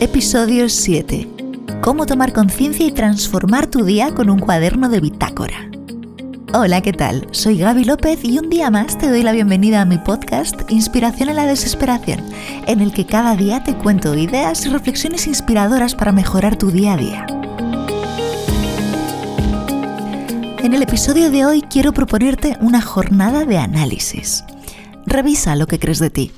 Episodio 7. Cómo tomar conciencia y transformar tu día con un cuaderno de bitácora. Hola, ¿qué tal? Soy Gaby López y un día más te doy la bienvenida a mi podcast Inspiración en la Desesperación, en el que cada día te cuento ideas y reflexiones inspiradoras para mejorar tu día a día. En el episodio de hoy quiero proponerte una jornada de análisis. Revisa lo que crees de ti,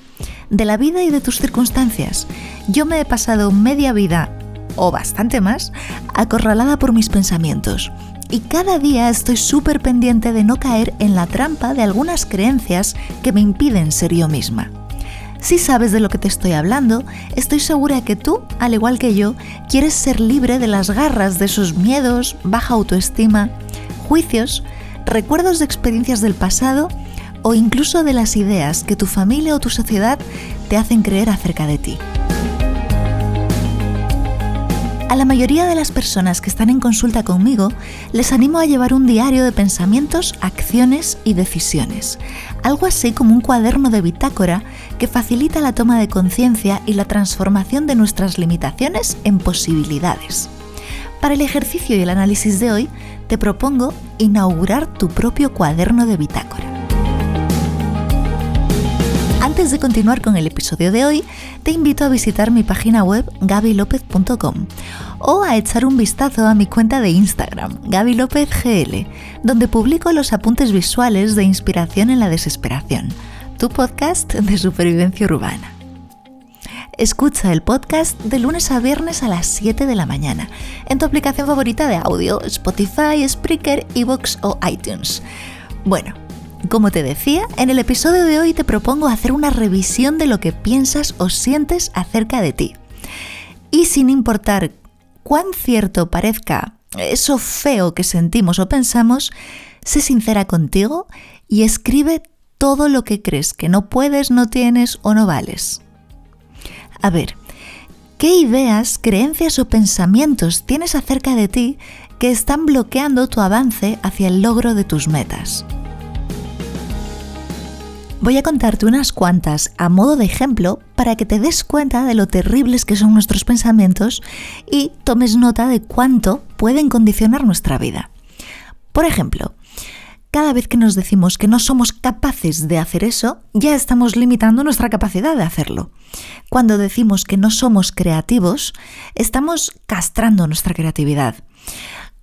de la vida y de tus circunstancias. Yo me he pasado media vida, o bastante más, acorralada por mis pensamientos. Y cada día estoy súper pendiente de no caer en la trampa de algunas creencias que me impiden ser yo misma. Si sabes de lo que te estoy hablando, estoy segura que tú, al igual que yo, quieres ser libre de las garras de esos miedos, baja autoestima, juicios, recuerdos de experiencias del pasado o incluso de las ideas que tu familia o tu sociedad te hacen creer acerca de ti. A la mayoría de las personas que están en consulta conmigo les animo a llevar un diario de pensamientos, acciones y decisiones, algo así como un cuaderno de bitácora que facilita la toma de conciencia y la transformación de nuestras limitaciones en posibilidades. Para el ejercicio y el análisis de hoy, te propongo inaugurar tu propio cuaderno de bitácora. Antes de continuar con el episodio de hoy, te invito a visitar mi página web gabilopez.com o a echar un vistazo a mi cuenta de Instagram, gabilopezgl, donde publico los apuntes visuales de inspiración en la desesperación, tu podcast de supervivencia urbana. Escucha el podcast de lunes a viernes a las 7 de la mañana en tu aplicación favorita de audio, Spotify, Spreaker, Evox o iTunes. Bueno, como te decía, en el episodio de hoy te propongo hacer una revisión de lo que piensas o sientes acerca de ti. Y sin importar cuán cierto parezca eso feo que sentimos o pensamos, sé sincera contigo y escribe todo lo que crees que no puedes, no tienes o no vales. A ver, ¿qué ideas, creencias o pensamientos tienes acerca de ti que están bloqueando tu avance hacia el logro de tus metas? Voy a contarte unas cuantas a modo de ejemplo para que te des cuenta de lo terribles que son nuestros pensamientos y tomes nota de cuánto pueden condicionar nuestra vida. Por ejemplo, cada vez que nos decimos que no somos capaces de hacer eso, ya estamos limitando nuestra capacidad de hacerlo. Cuando decimos que no somos creativos, estamos castrando nuestra creatividad.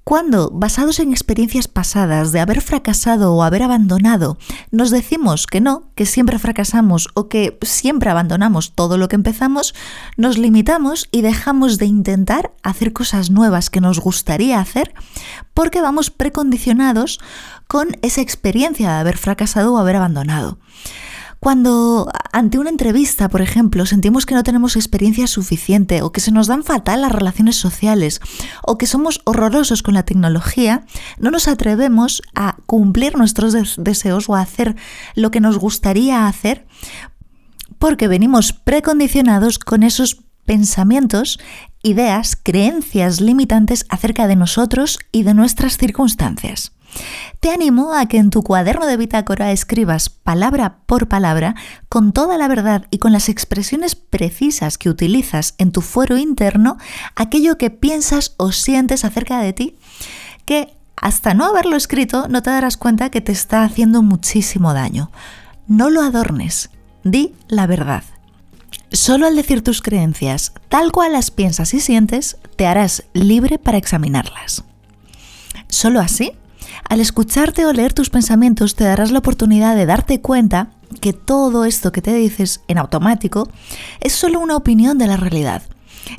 Cuando, basados en experiencias pasadas de haber fracasado o haber abandonado, nos decimos que no, que siempre fracasamos o que siempre abandonamos todo lo que empezamos, nos limitamos y dejamos de intentar hacer cosas nuevas que nos gustaría hacer porque vamos precondicionados con esa experiencia de haber fracasado o haber abandonado. Cuando ante una entrevista, por ejemplo, sentimos que no tenemos experiencia suficiente o que se nos dan fatal las relaciones sociales o que somos horrorosos con la tecnología, no nos atrevemos a cumplir nuestros deseos o a hacer lo que nos gustaría hacer porque venimos precondicionados con esos pensamientos, ideas, creencias limitantes acerca de nosotros y de nuestras circunstancias. Te animo a que en tu cuaderno de bitácora escribas palabra por palabra, con toda la verdad y con las expresiones precisas que utilizas en tu fuero interno, aquello que piensas o sientes acerca de ti, que hasta no haberlo escrito no te darás cuenta que te está haciendo muchísimo daño. No lo adornes, di la verdad. Solo al decir tus creencias tal cual las piensas y sientes, te harás libre para examinarlas. Solo así al escucharte o leer tus pensamientos te darás la oportunidad de darte cuenta que todo esto que te dices en automático es solo una opinión de la realidad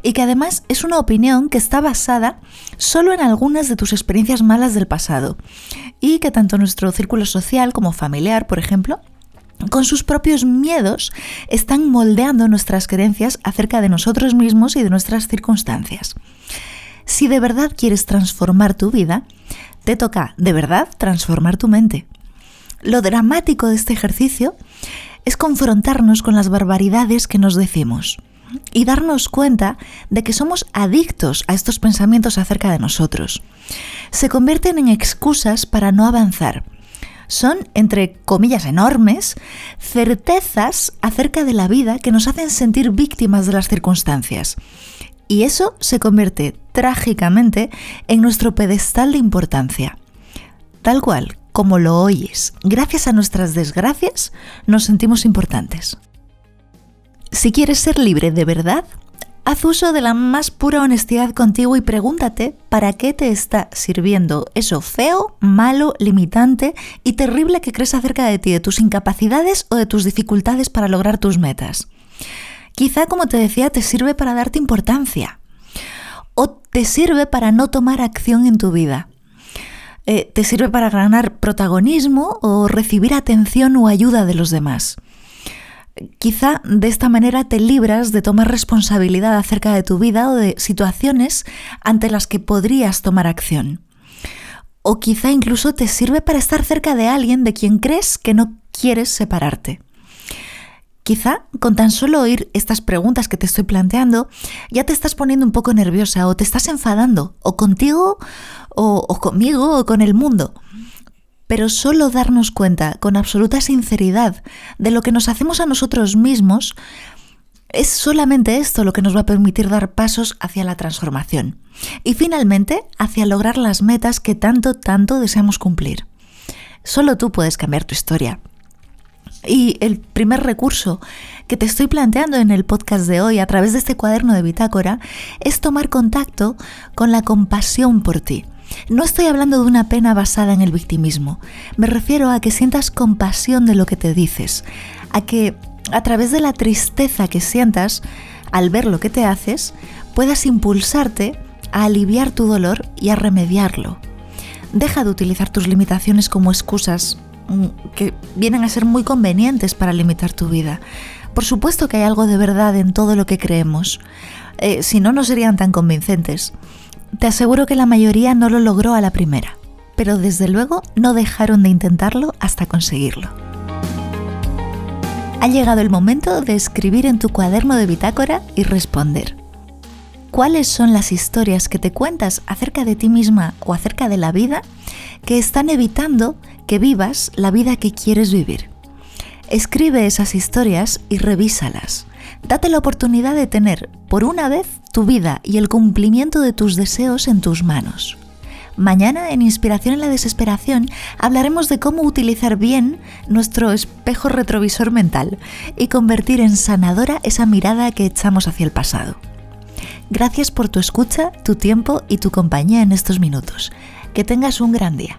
y que además es una opinión que está basada solo en algunas de tus experiencias malas del pasado y que tanto nuestro círculo social como familiar, por ejemplo, con sus propios miedos están moldeando nuestras creencias acerca de nosotros mismos y de nuestras circunstancias. Si de verdad quieres transformar tu vida, te toca de verdad transformar tu mente. Lo dramático de este ejercicio es confrontarnos con las barbaridades que nos decimos y darnos cuenta de que somos adictos a estos pensamientos acerca de nosotros. Se convierten en excusas para no avanzar. Son, entre comillas enormes, certezas acerca de la vida que nos hacen sentir víctimas de las circunstancias. Y eso se convierte trágicamente en nuestro pedestal de importancia. Tal cual, como lo oyes, gracias a nuestras desgracias, nos sentimos importantes. Si quieres ser libre de verdad, haz uso de la más pura honestidad contigo y pregúntate para qué te está sirviendo eso feo, malo, limitante y terrible que crees acerca de ti, de tus incapacidades o de tus dificultades para lograr tus metas. Quizá, como te decía, te sirve para darte importancia o te sirve para no tomar acción en tu vida. Eh, te sirve para ganar protagonismo o recibir atención o ayuda de los demás. Quizá de esta manera te libras de tomar responsabilidad acerca de tu vida o de situaciones ante las que podrías tomar acción. O quizá incluso te sirve para estar cerca de alguien de quien crees que no quieres separarte. Quizá con tan solo oír estas preguntas que te estoy planteando, ya te estás poniendo un poco nerviosa o te estás enfadando, o contigo, o, conmigo, o con el mundo pero solo darnos cuenta con absoluta sinceridad de lo que nos hacemos a nosotros mismos, es solamente esto lo que nos va a permitir dar pasos hacia la transformación y finalmente hacia lograr las metas que tanto, tanto deseamos cumplir. Solo tú puedes cambiar tu historia. Y el primer recurso que te estoy planteando en el podcast de hoy a través de este cuaderno de bitácora es tomar contacto con la compasión por ti. No estoy hablando de una pena basada en el victimismo, me refiero a que sientas compasión de lo que te dices, a que a través de la tristeza que sientas al ver lo que te haces, puedas impulsarte a aliviar tu dolor y a remediarlo. Deja de utilizar tus limitaciones como excusas que vienen a ser muy convenientes para limitar tu vida. Por supuesto que hay algo de verdad en todo lo que creemos, eh, si no, no serían tan convincentes. Te aseguro que la mayoría no lo logró a la primera, pero desde luego no dejaron de intentarlo hasta conseguirlo. Ha llegado el momento de escribir en tu cuaderno de bitácora y responder. ¿Cuáles son las historias que te cuentas acerca de ti misma o acerca de la vida que están evitando que vivas la vida que quieres vivir? Escribe esas historias y revísalas. Date la oportunidad de tener, por una vez, tu vida y el cumplimiento de tus deseos en tus manos. Mañana en Inspiración en la Desesperación hablaremos de cómo utilizar bien nuestro espejo retrovisor mental y convertir en sanadora esa mirada que echamos hacia el pasado. Gracias por tu escucha, tu tiempo y tu compañía en estos minutos. Que tengas un gran día.